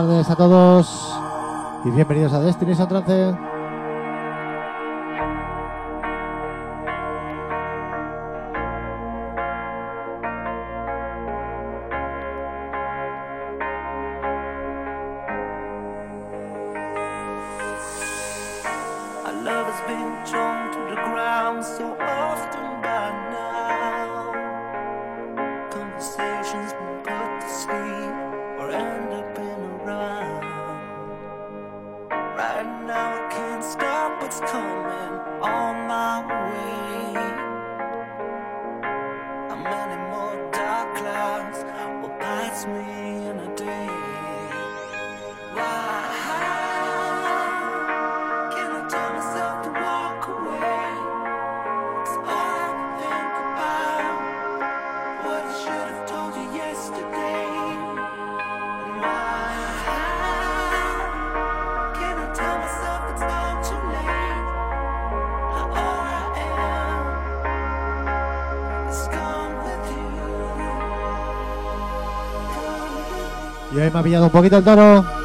Buenas tardes a todos y bienvenidos a Destiny Trance. hoy me ha pillado un poquito el toro.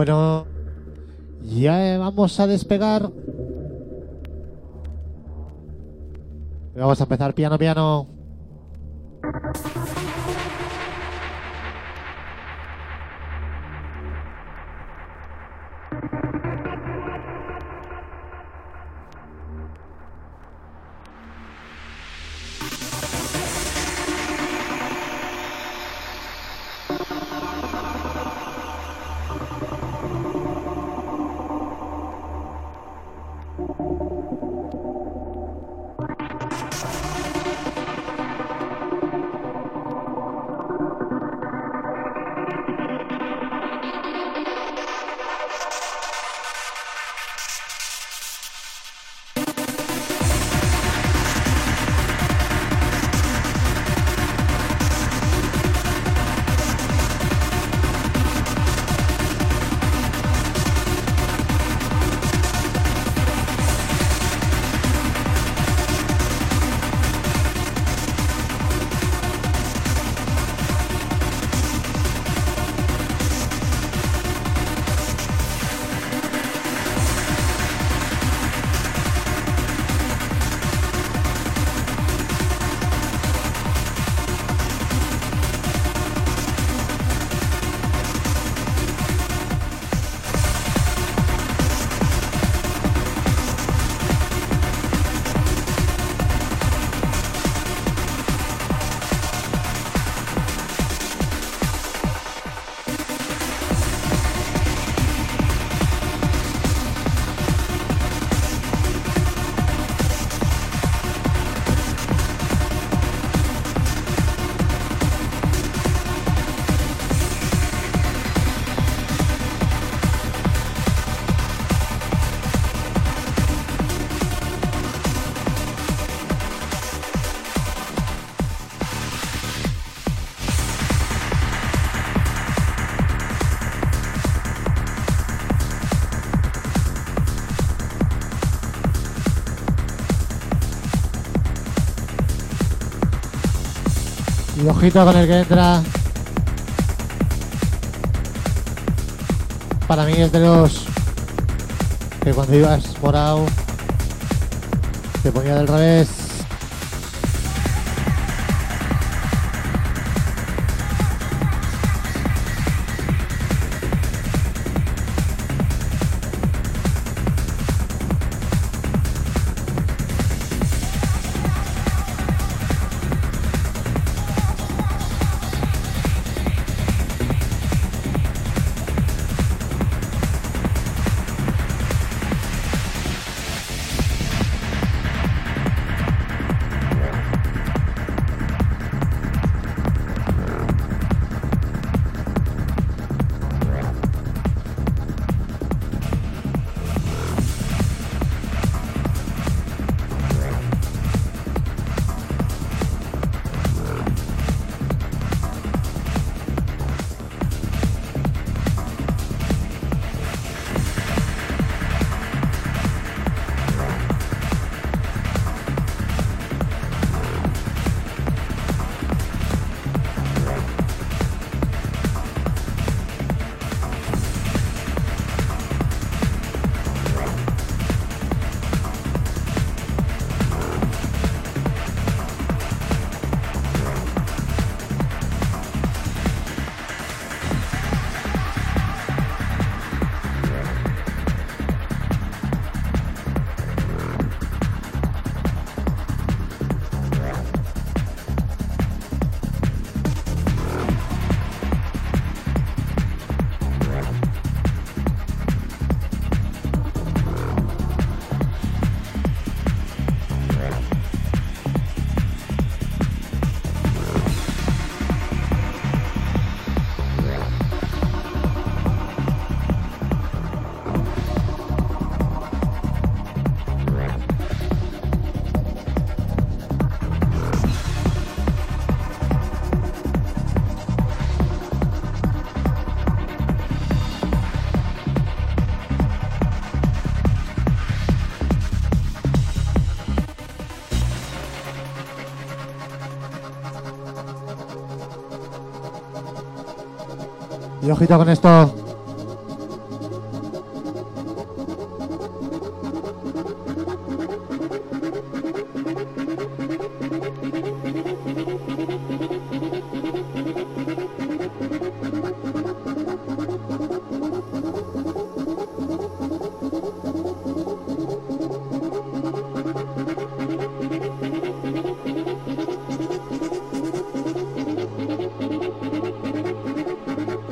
Bueno, ya vamos a despegar. Vamos a empezar piano, piano. Ojito con el que entra. Para mí es de los que cuando ibas morado te ponía del revés. Y ojito con esto.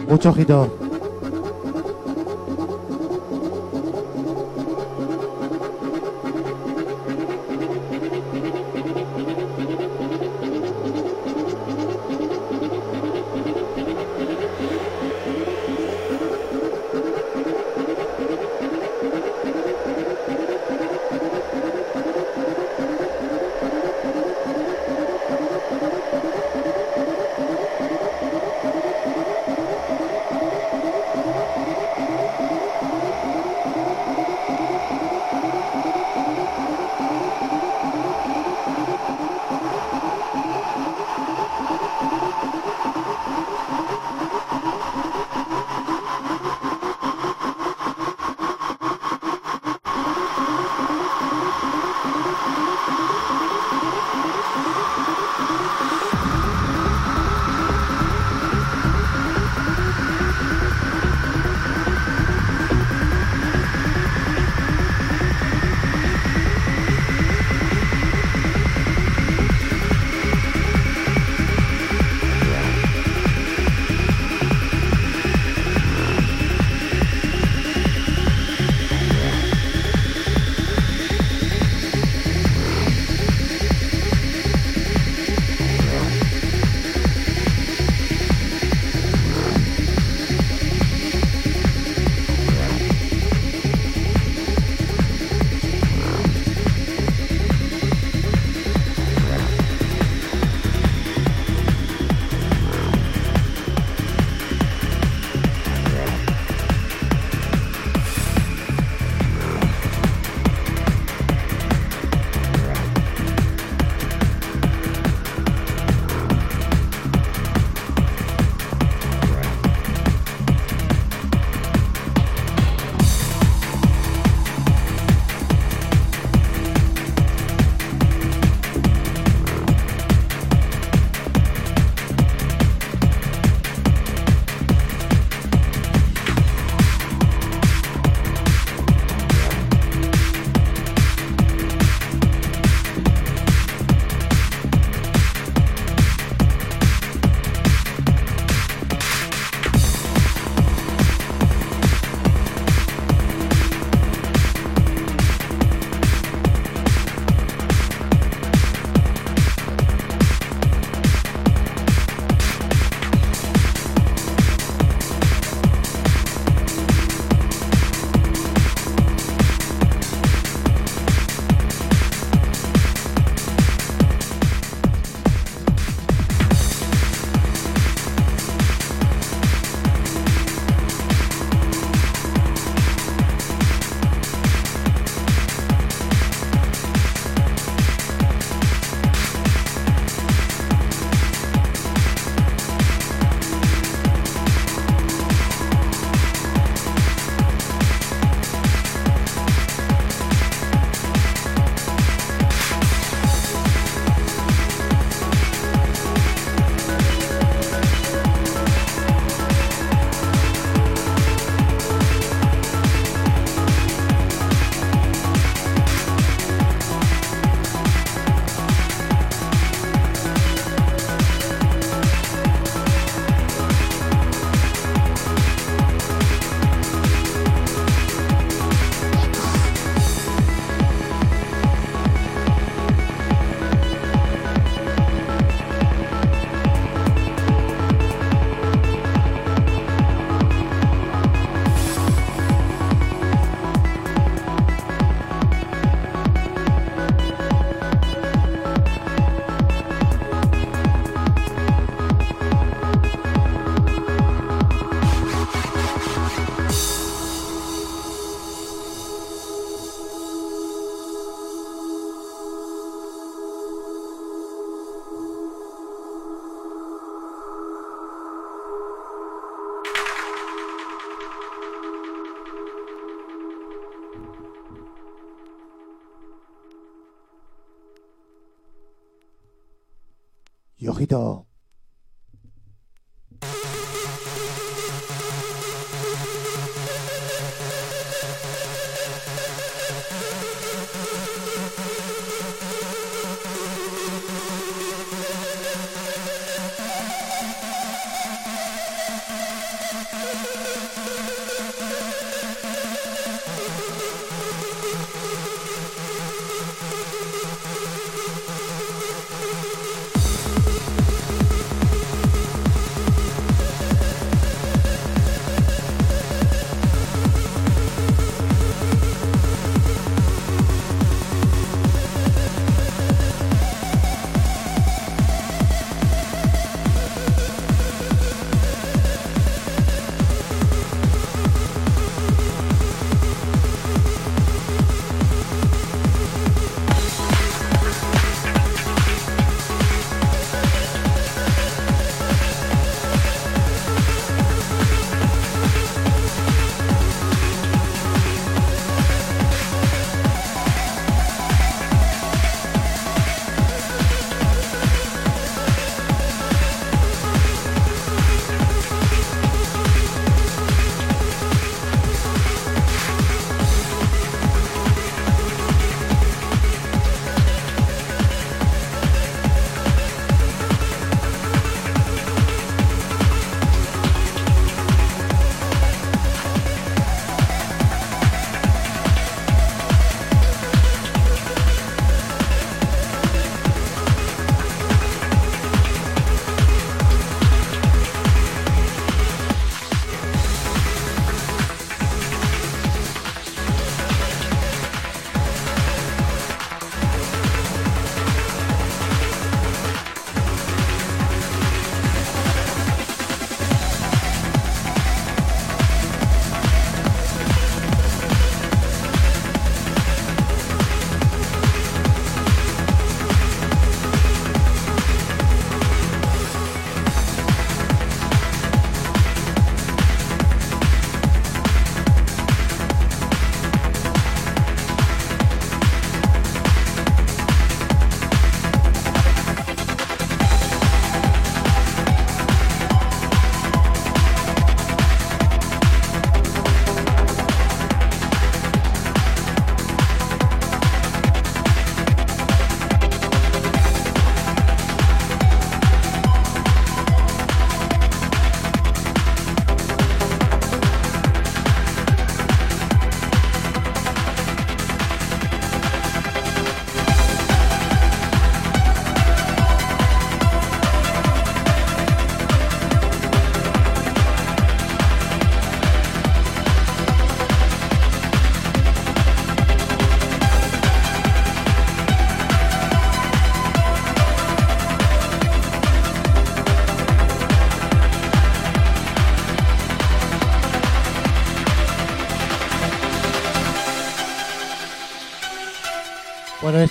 Mucho ojito.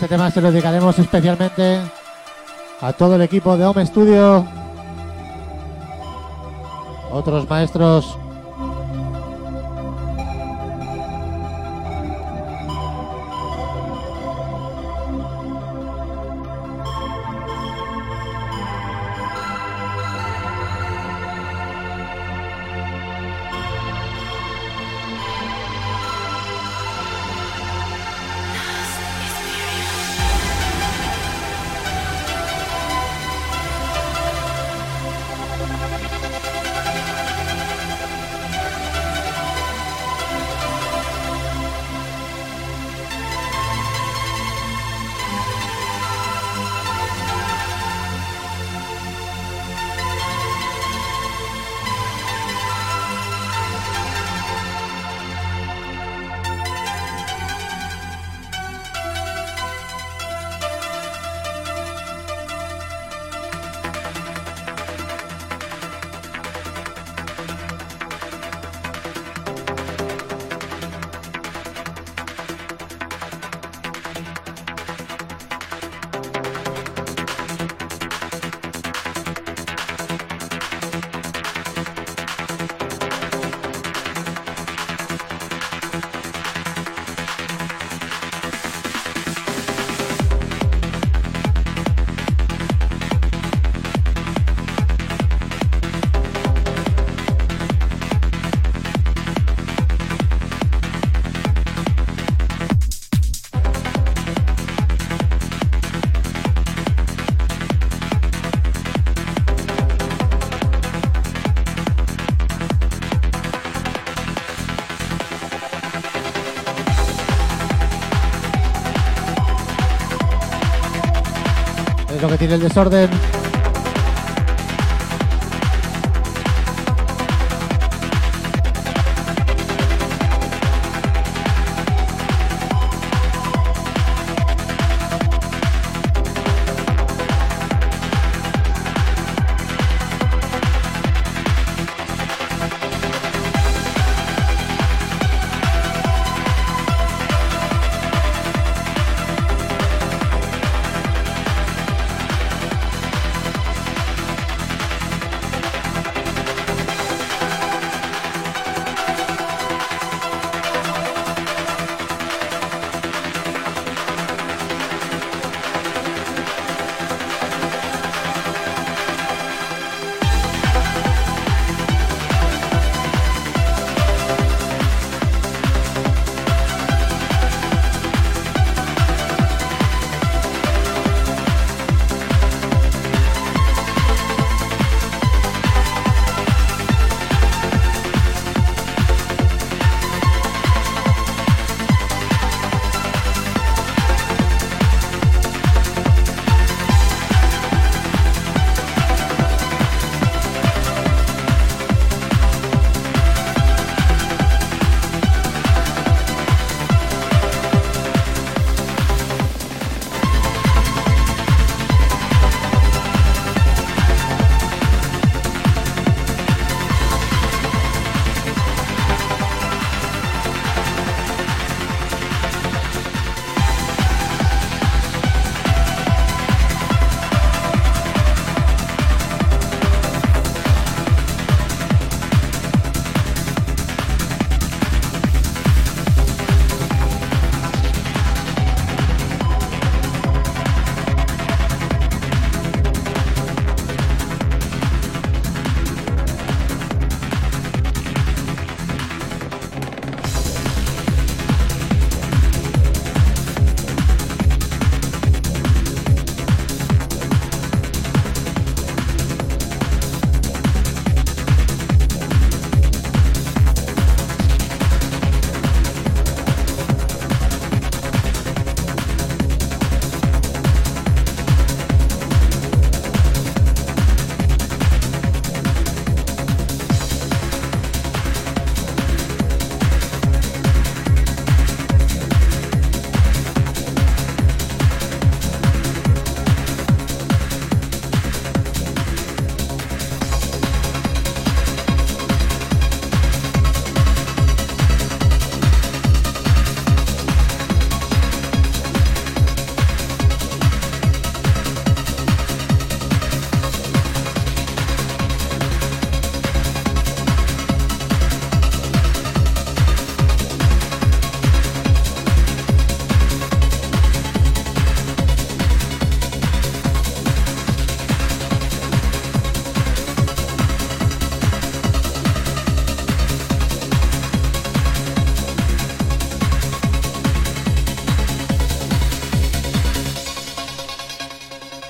Este tema se lo dedicaremos especialmente a todo el equipo de Home Studio, otros maestros repetir el desorden.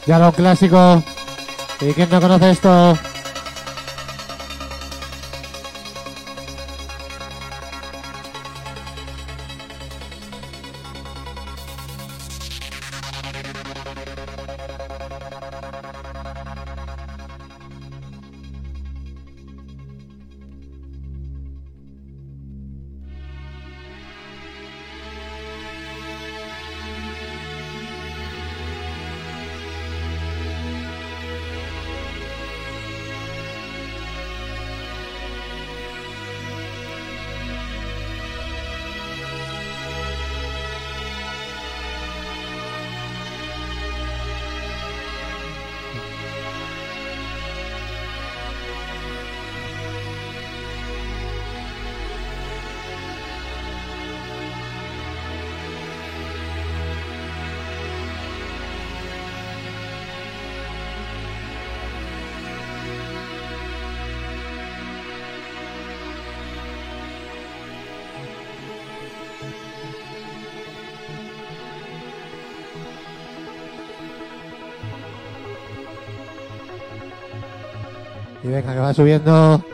Ya lo clásico. ¿Y quién no conoce esto? Va subiendo.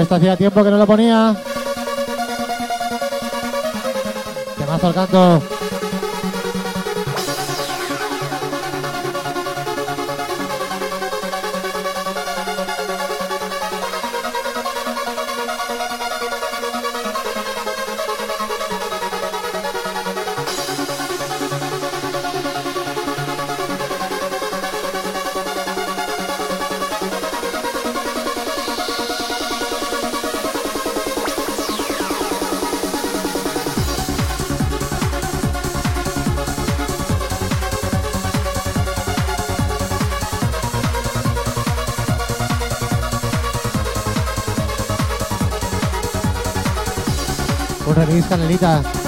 Esto hacía tiempo que no lo ponía. Temazo al canto. Un remix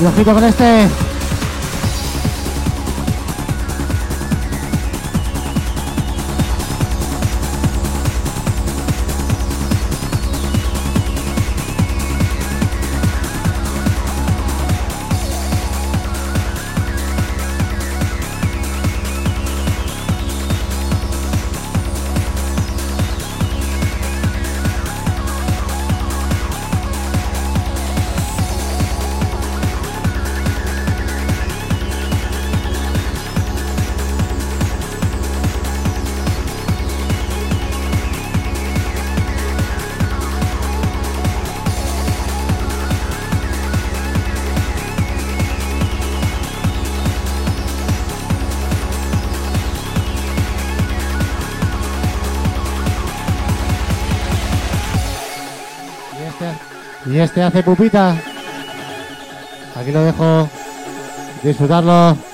Y ojito con este. Y este hace pupita. Aquí lo dejo. Disfrutarlo.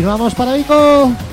Continuamos para Vico.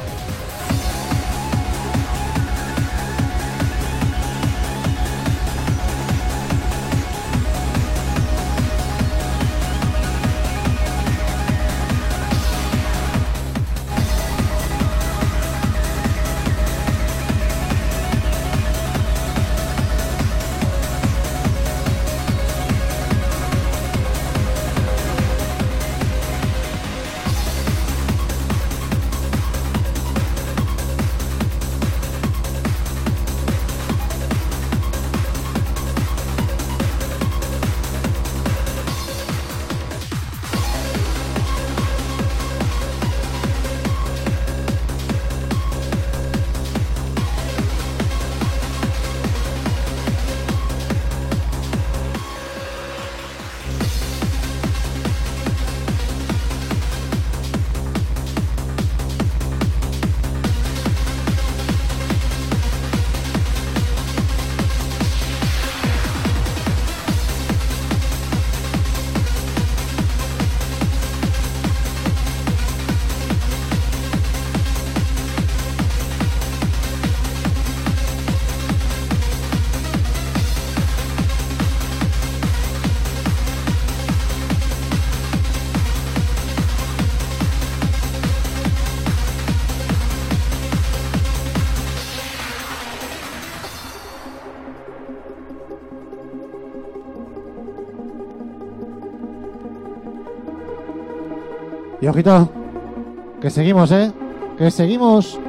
Ojito, que seguimos, ¿eh? Que seguimos.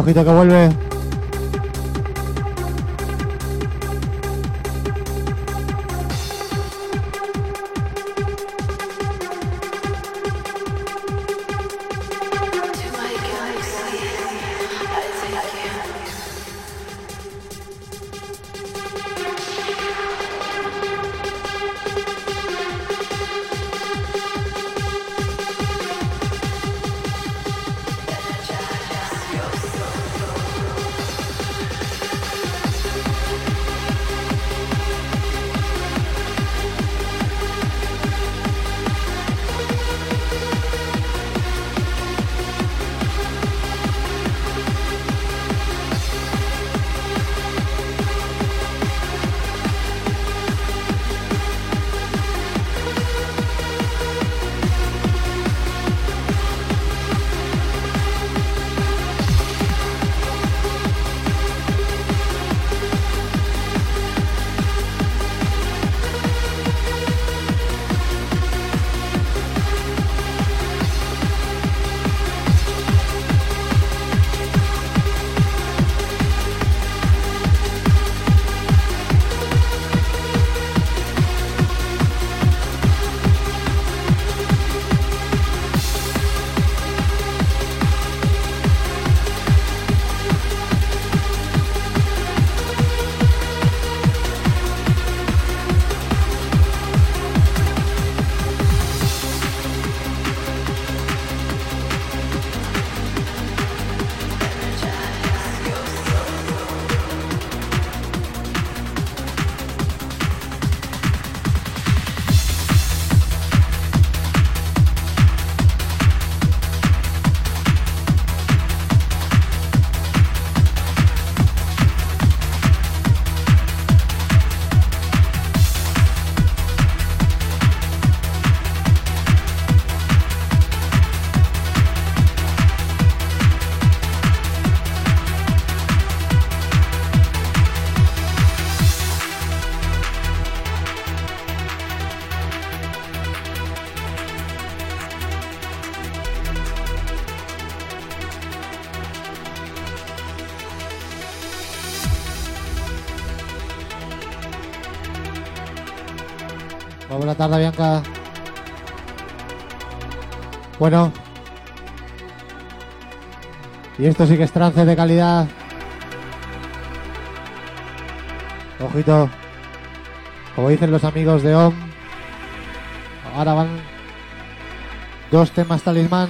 Y ojito que vuelve. Muy buena tarde, Bianca. Bueno. Y esto sí que es trance de calidad. Ojito. Como dicen los amigos de OM. Ahora van dos temas talismán.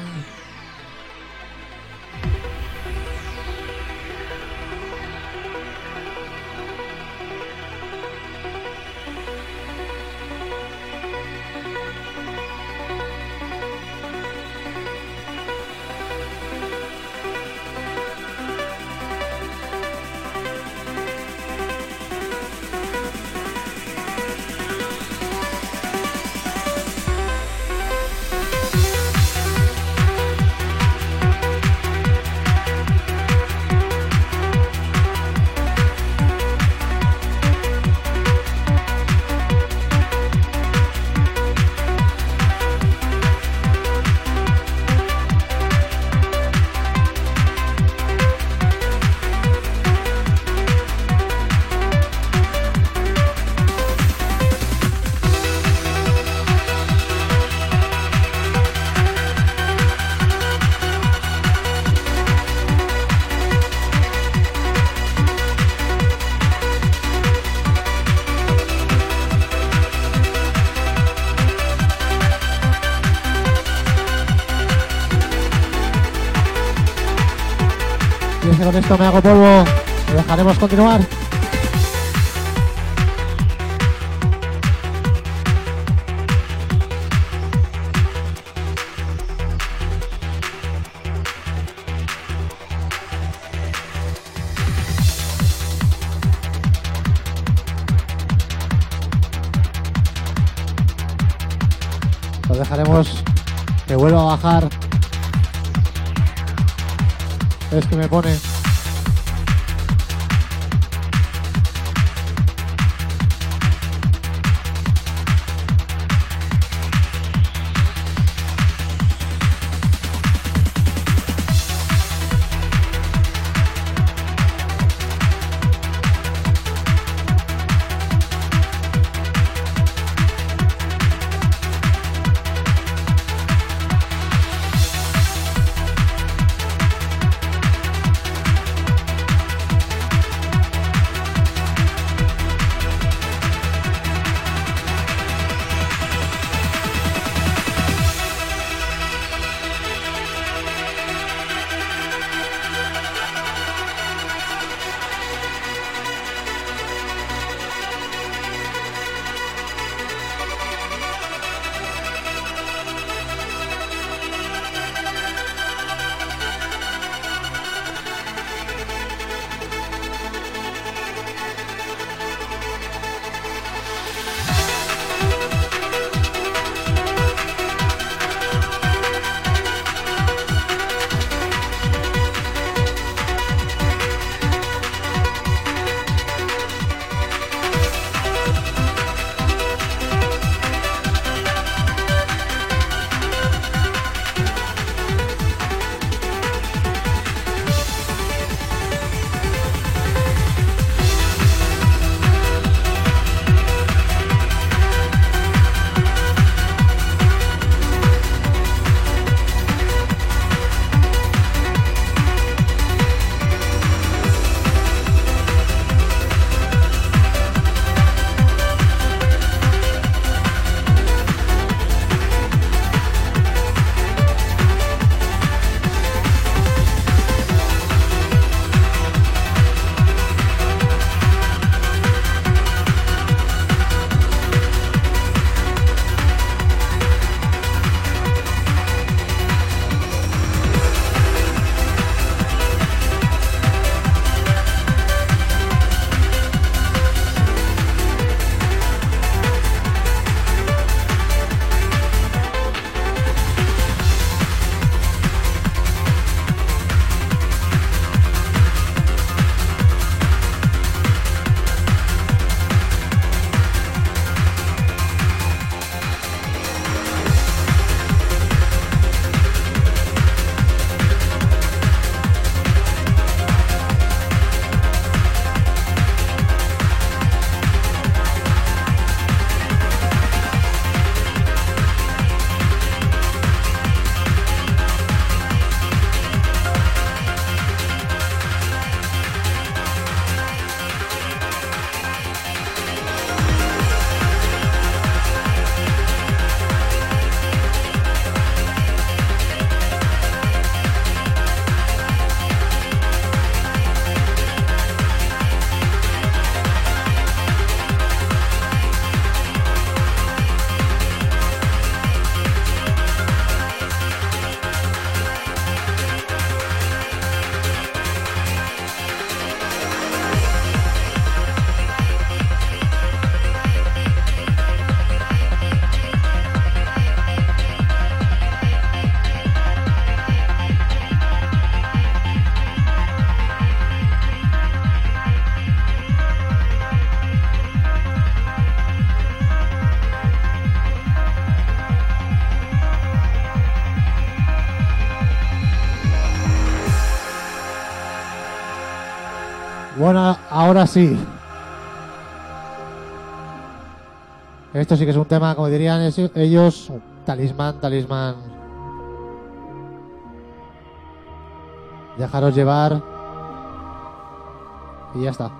Continuar. Lo dejaremos que vuelva a bajar. Es que me pone. Ahora sí. Esto sí que es un tema, como dirían ellos, talismán, talismán. Dejaros llevar. Y ya está.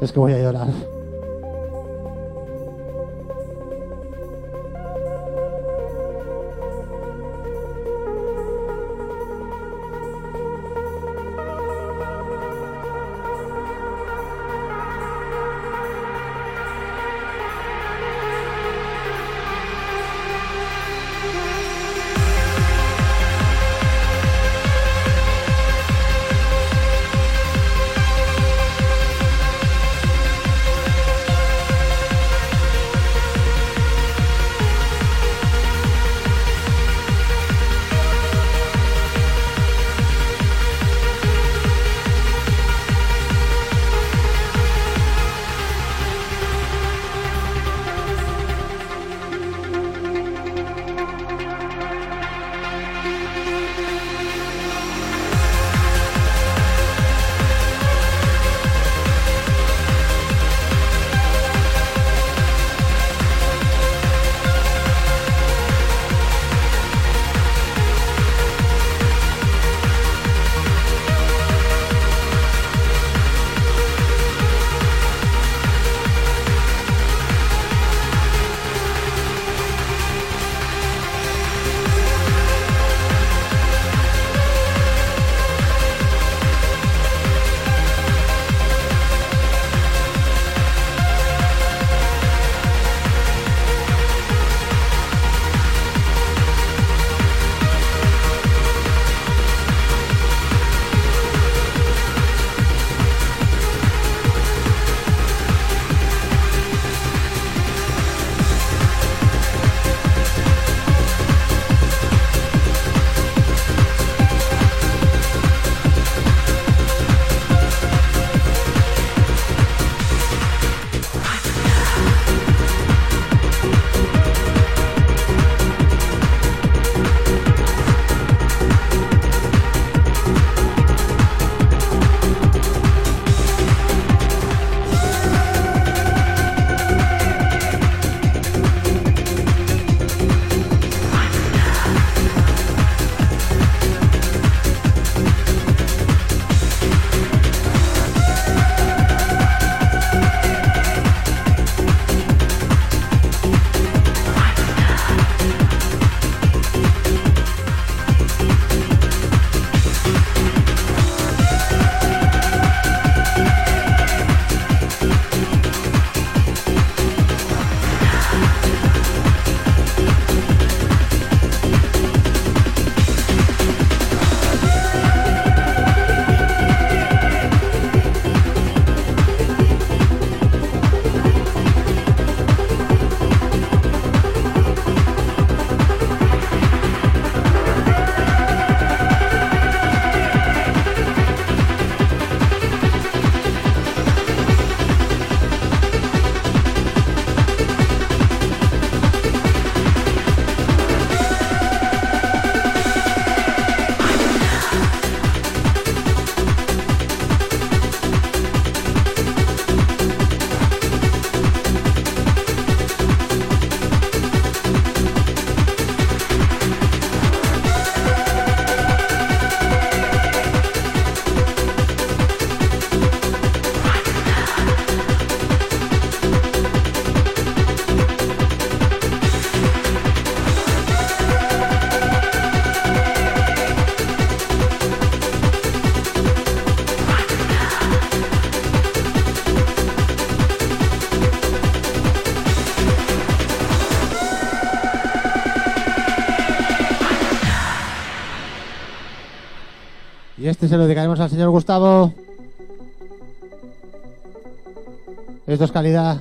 Es que voy a llorar. Este se lo dedicaremos al señor Gustavo. Esto es calidad.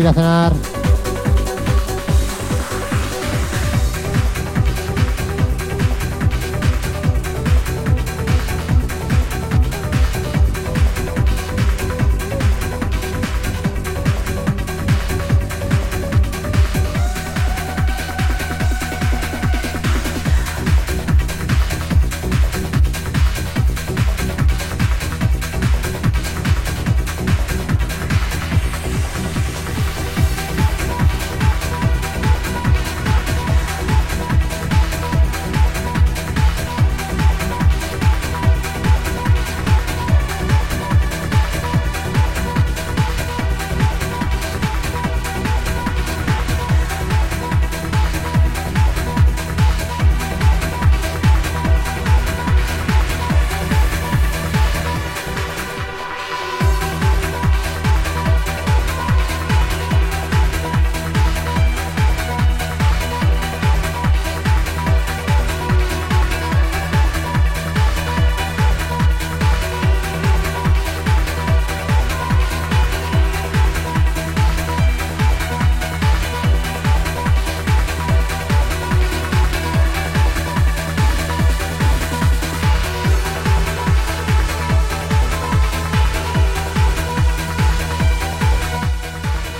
Ir a cenar.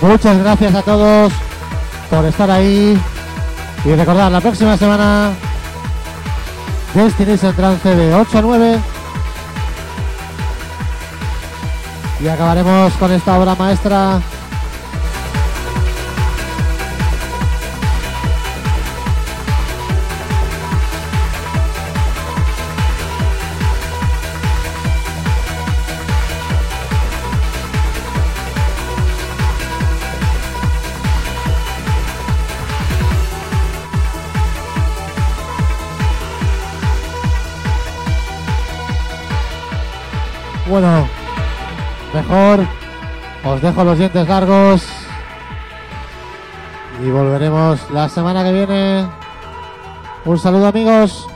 Muchas gracias a todos por estar ahí. Y recordad, la próxima semana Destination Trance de 8 a 9. Y acabaremos con esta obra maestra. Dejo los dientes largos y volveremos la semana que viene. Un saludo amigos.